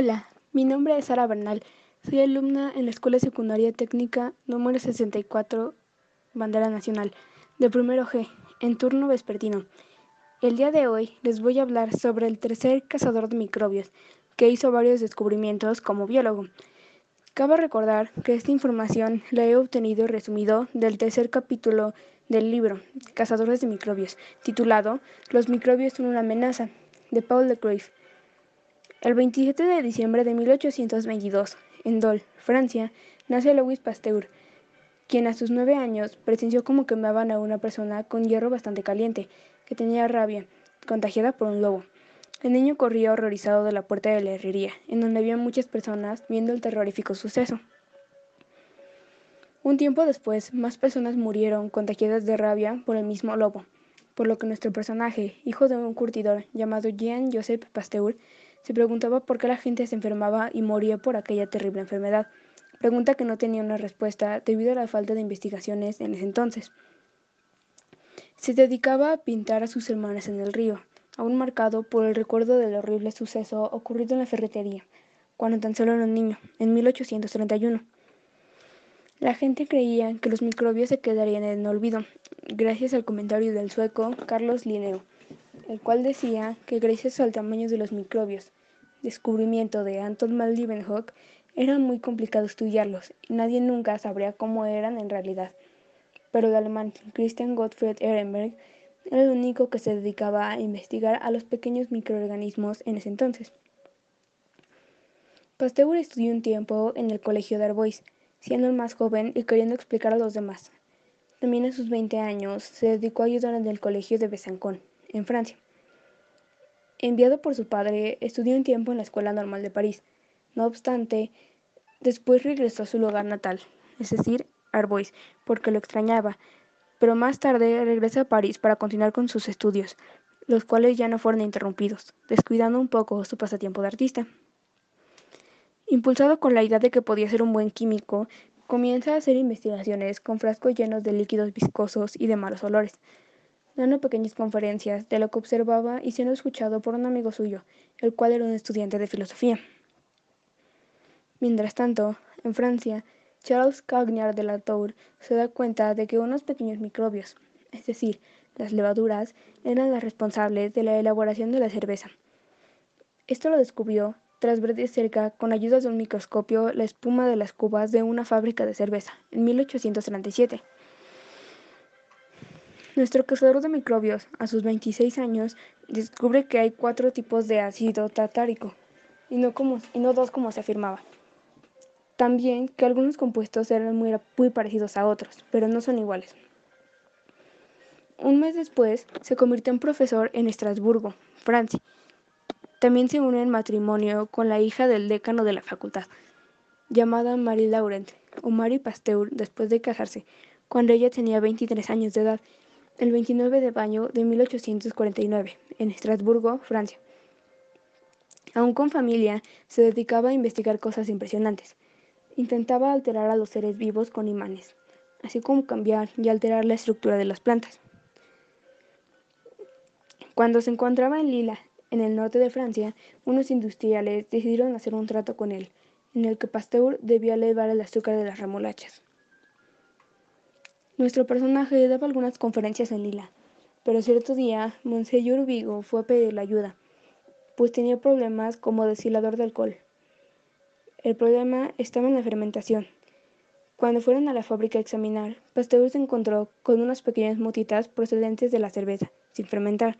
Hola, mi nombre es Sara Bernal. Soy alumna en la Escuela Secundaria Técnica número 64, Bandera Nacional, de primero G, en turno vespertino. El día de hoy les voy a hablar sobre el tercer cazador de microbios, que hizo varios descubrimientos como biólogo. Cabe recordar que esta información la he obtenido resumido del tercer capítulo del libro Cazadores de microbios, titulado Los microbios son una amenaza, de Paul de Cruyff. El 27 de diciembre de 1822, en Dole, Francia, nace Louis Pasteur, quien a sus nueve años presenció cómo quemaban a una persona con hierro bastante caliente, que tenía rabia, contagiada por un lobo. El niño corría horrorizado de la puerta de la herrería, en donde había muchas personas viendo el terrorífico suceso. Un tiempo después, más personas murieron contagiadas de rabia por el mismo lobo, por lo que nuestro personaje, hijo de un curtidor llamado Jean-Joseph Pasteur, se preguntaba por qué la gente se enfermaba y moría por aquella terrible enfermedad, pregunta que no tenía una respuesta debido a la falta de investigaciones en ese entonces. Se dedicaba a pintar a sus hermanas en el río, aún marcado por el recuerdo del horrible suceso ocurrido en la ferretería, cuando tan solo era un niño, en 1831. La gente creía que los microbios se quedarían en olvido, gracias al comentario del sueco Carlos Linneo el cual decía que gracias al tamaño de los microbios, descubrimiento de Anton van Leeuwenhoek, era muy complicado estudiarlos y nadie nunca sabría cómo eran en realidad. Pero el alemán Christian Gottfried Ehrenberg era el único que se dedicaba a investigar a los pequeños microorganismos en ese entonces. Pasteur estudió un tiempo en el colegio de Arbois, siendo el más joven y queriendo explicar a los demás. También a sus 20 años se dedicó a ayudar en el colegio de Besançon en Francia. Enviado por su padre, estudió un tiempo en la Escuela Normal de París. No obstante, después regresó a su lugar natal, es decir, Arbois, porque lo extrañaba, pero más tarde regresa a París para continuar con sus estudios, los cuales ya no fueron interrumpidos, descuidando un poco su pasatiempo de artista. Impulsado con la idea de que podía ser un buen químico, comienza a hacer investigaciones con frascos llenos de líquidos viscosos y de malos olores, dando pequeñas conferencias de lo que observaba y siendo escuchado por un amigo suyo, el cual era un estudiante de filosofía. Mientras tanto, en Francia, Charles Cagniard de la Tour se da cuenta de que unos pequeños microbios, es decir, las levaduras, eran las responsables de la elaboración de la cerveza. Esto lo descubrió tras ver de cerca, con ayuda de un microscopio, la espuma de las cubas de una fábrica de cerveza, en 1837. Nuestro cazador de microbios, a sus 26 años, descubre que hay cuatro tipos de ácido tartárico, y no, dos como se afirmaba. También que algunos compuestos eran muy, muy parecidos a otros, pero no son iguales. Un mes después, se convirtió en profesor en Estrasburgo, Francia. También se une en matrimonio con la hija del decano de la facultad, llamada Marie Laurent, o Marie Pasteur, después de casarse, cuando ella tenía 23 años de edad el 29 de mayo de 1849, en Estrasburgo, Francia. Aún con familia, se dedicaba a investigar cosas impresionantes. Intentaba alterar a los seres vivos con imanes, así como cambiar y alterar la estructura de las plantas. Cuando se encontraba en Lila, en el norte de Francia, unos industriales decidieron hacer un trato con él, en el que Pasteur debía elevar el azúcar de las remolachas. Nuestro personaje daba algunas conferencias en Lila, pero cierto día Monseñor Vigo fue a pedirle ayuda, pues tenía problemas como deshilador de alcohol. El problema estaba en la fermentación. Cuando fueron a la fábrica a examinar, Pasteur se encontró con unas pequeñas motitas procedentes de la cerveza, sin fermentar.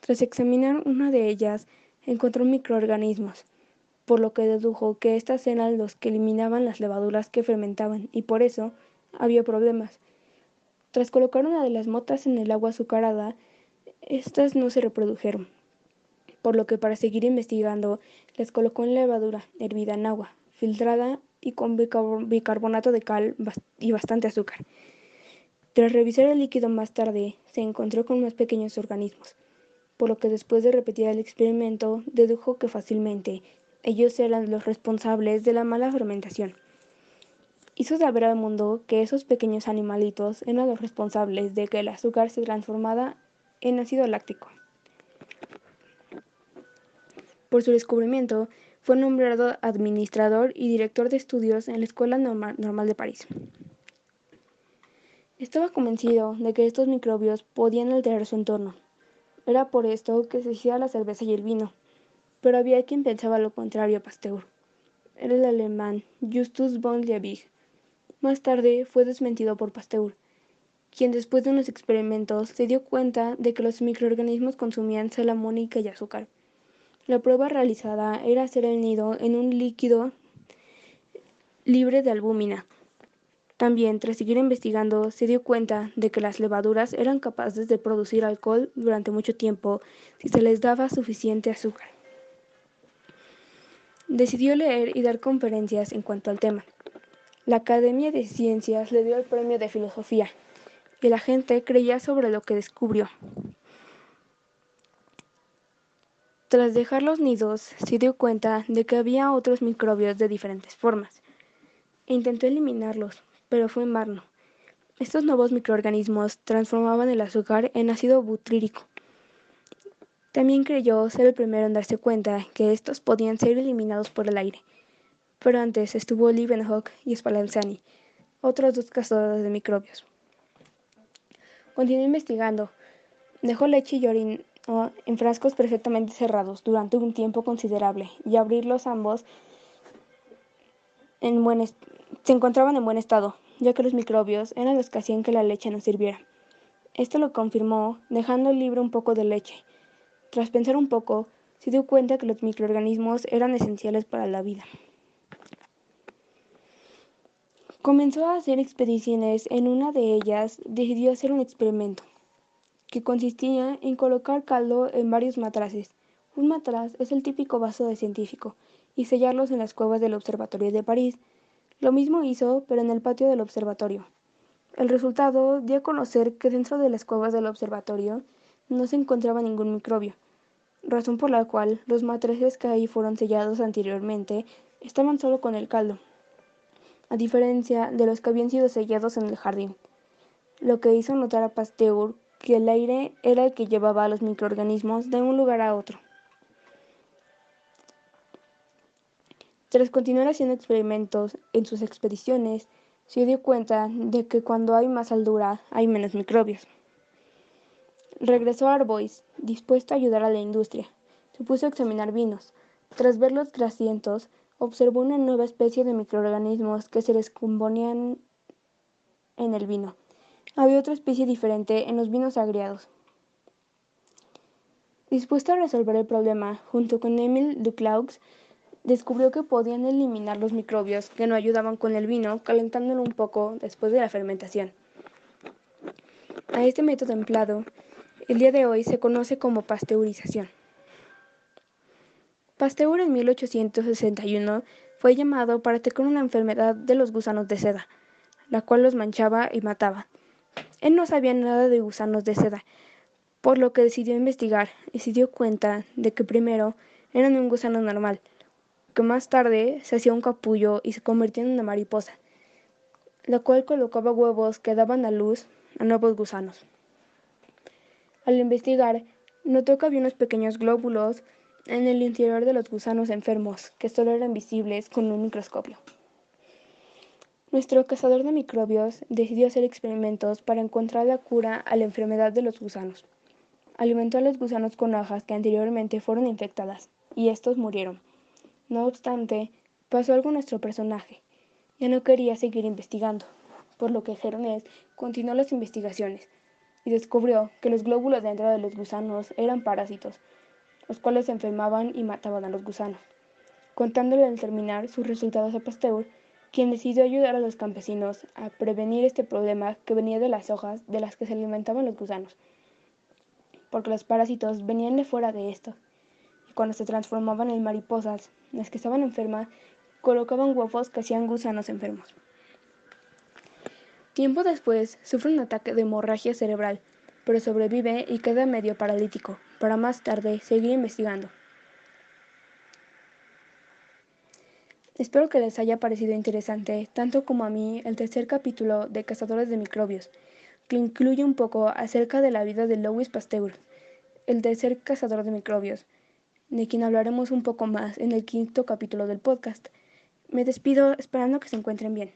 Tras examinar una de ellas, encontró microorganismos, por lo que dedujo que estas eran los que eliminaban las levaduras que fermentaban y por eso había problemas. Tras colocar una de las motas en el agua azucarada, estas no se reprodujeron, por lo que para seguir investigando las colocó en levadura hervida en agua, filtrada y con bicarbonato de cal y bastante azúcar. Tras revisar el líquido más tarde, se encontró con más pequeños organismos, por lo que después de repetir el experimento, dedujo que fácilmente ellos eran los responsables de la mala fermentación hizo saber al mundo que esos pequeños animalitos eran los responsables de que el azúcar se transformara en ácido láctico. Por su descubrimiento, fue nombrado administrador y director de estudios en la Escuela Normal de París. Estaba convencido de que estos microbios podían alterar su entorno. Era por esto que se hacía la cerveza y el vino. Pero había quien pensaba lo contrario a Pasteur. Era el alemán Justus von Liebig. Más tarde fue desmentido por Pasteur, quien después de unos experimentos se dio cuenta de que los microorganismos consumían sal amónica y azúcar. La prueba realizada era hacer el nido en un líquido libre de albúmina. También, tras seguir investigando, se dio cuenta de que las levaduras eran capaces de producir alcohol durante mucho tiempo si se les daba suficiente azúcar. Decidió leer y dar conferencias en cuanto al tema. La Academia de Ciencias le dio el premio de filosofía y la gente creía sobre lo que descubrió. Tras dejar los nidos, se dio cuenta de que había otros microbios de diferentes formas. E intentó eliminarlos, pero fue en vano. Estos nuevos microorganismos transformaban el azúcar en ácido butrírico. También creyó ser el primero en darse cuenta que estos podían ser eliminados por el aire. Pero antes estuvo Leeuwenhoek y Spallanzani, otros dos cazadores de microbios. Continuó investigando. Dejó leche y orina en frascos perfectamente cerrados durante un tiempo considerable y abrirlos ambos en buen se encontraban en buen estado, ya que los microbios eran los que hacían que la leche no sirviera. Esto lo confirmó, dejando libre un poco de leche. Tras pensar un poco, se dio cuenta que los microorganismos eran esenciales para la vida. Comenzó a hacer expediciones. En una de ellas decidió hacer un experimento que consistía en colocar caldo en varios matraces. Un matraz es el típico vaso de científico, y sellarlos en las cuevas del Observatorio de París. Lo mismo hizo, pero en el patio del observatorio. El resultado dio a conocer que dentro de las cuevas del observatorio no se encontraba ningún microbio, razón por la cual los matraces que ahí fueron sellados anteriormente estaban solo con el caldo, a diferencia de los que habían sido sellados en el jardín, lo que hizo notar a Pasteur que el aire era el que llevaba a los microorganismos de un lugar a otro. Tras continuar haciendo experimentos en sus expediciones, se dio cuenta de que cuando hay más altura hay menos microbios. Regresó a Arbois, dispuesto a ayudar a la industria. Se puso a examinar vinos. Tras ver los grasientos, observó una nueva especie de microorganismos que se descomponían en el vino. Había otra especie diferente en los vinos agriados. Dispuesto a resolver el problema, junto con Emile Duclaux, descubrió que podían eliminar los microbios que no ayudaban con el vino calentándolo un poco después de la fermentación. A este método empleado, el día de hoy se conoce como pasteurización. Pasteur en 1861 fue llamado para atacar una enfermedad de los gusanos de seda, la cual los manchaba y mataba. Él no sabía nada de gusanos de seda, por lo que decidió investigar y se dio cuenta de que primero eran un gusano normal, que más tarde se hacía un capullo y se convertía en una mariposa, la cual colocaba huevos que daban a luz a nuevos gusanos. Al investigar, notó que había unos pequeños glóbulos en el interior de los gusanos enfermos que solo eran visibles con un microscopio. Nuestro cazador de microbios decidió hacer experimentos para encontrar la cura a la enfermedad de los gusanos. Alimentó a los gusanos con hojas que anteriormente fueron infectadas, y estos murieron. No obstante, pasó algo a nuestro personaje. Ya no quería seguir investigando, por lo que Geronés continuó las investigaciones y descubrió que los glóbulos dentro de los gusanos eran parásitos, los cuales enfermaban y mataban a los gusanos. Contándole al terminar sus resultados a Pasteur, quien decidió ayudar a los campesinos a prevenir este problema que venía de las hojas de las que se alimentaban los gusanos, porque los parásitos venían de fuera de esto, y cuando se transformaban en mariposas, las que estaban enfermas colocaban huevos que hacían gusanos enfermos. Tiempo después, sufre un ataque de hemorragia cerebral, pero sobrevive y queda medio paralítico, para más tarde seguir investigando. Espero que les haya parecido interesante, tanto como a mí, el tercer capítulo de Cazadores de Microbios, que incluye un poco acerca de la vida de Louis Pasteur, el tercer cazador de microbios. de quien hablaremos un poco más en el quinto capítulo del podcast. Me despido esperando que se encuentren bien.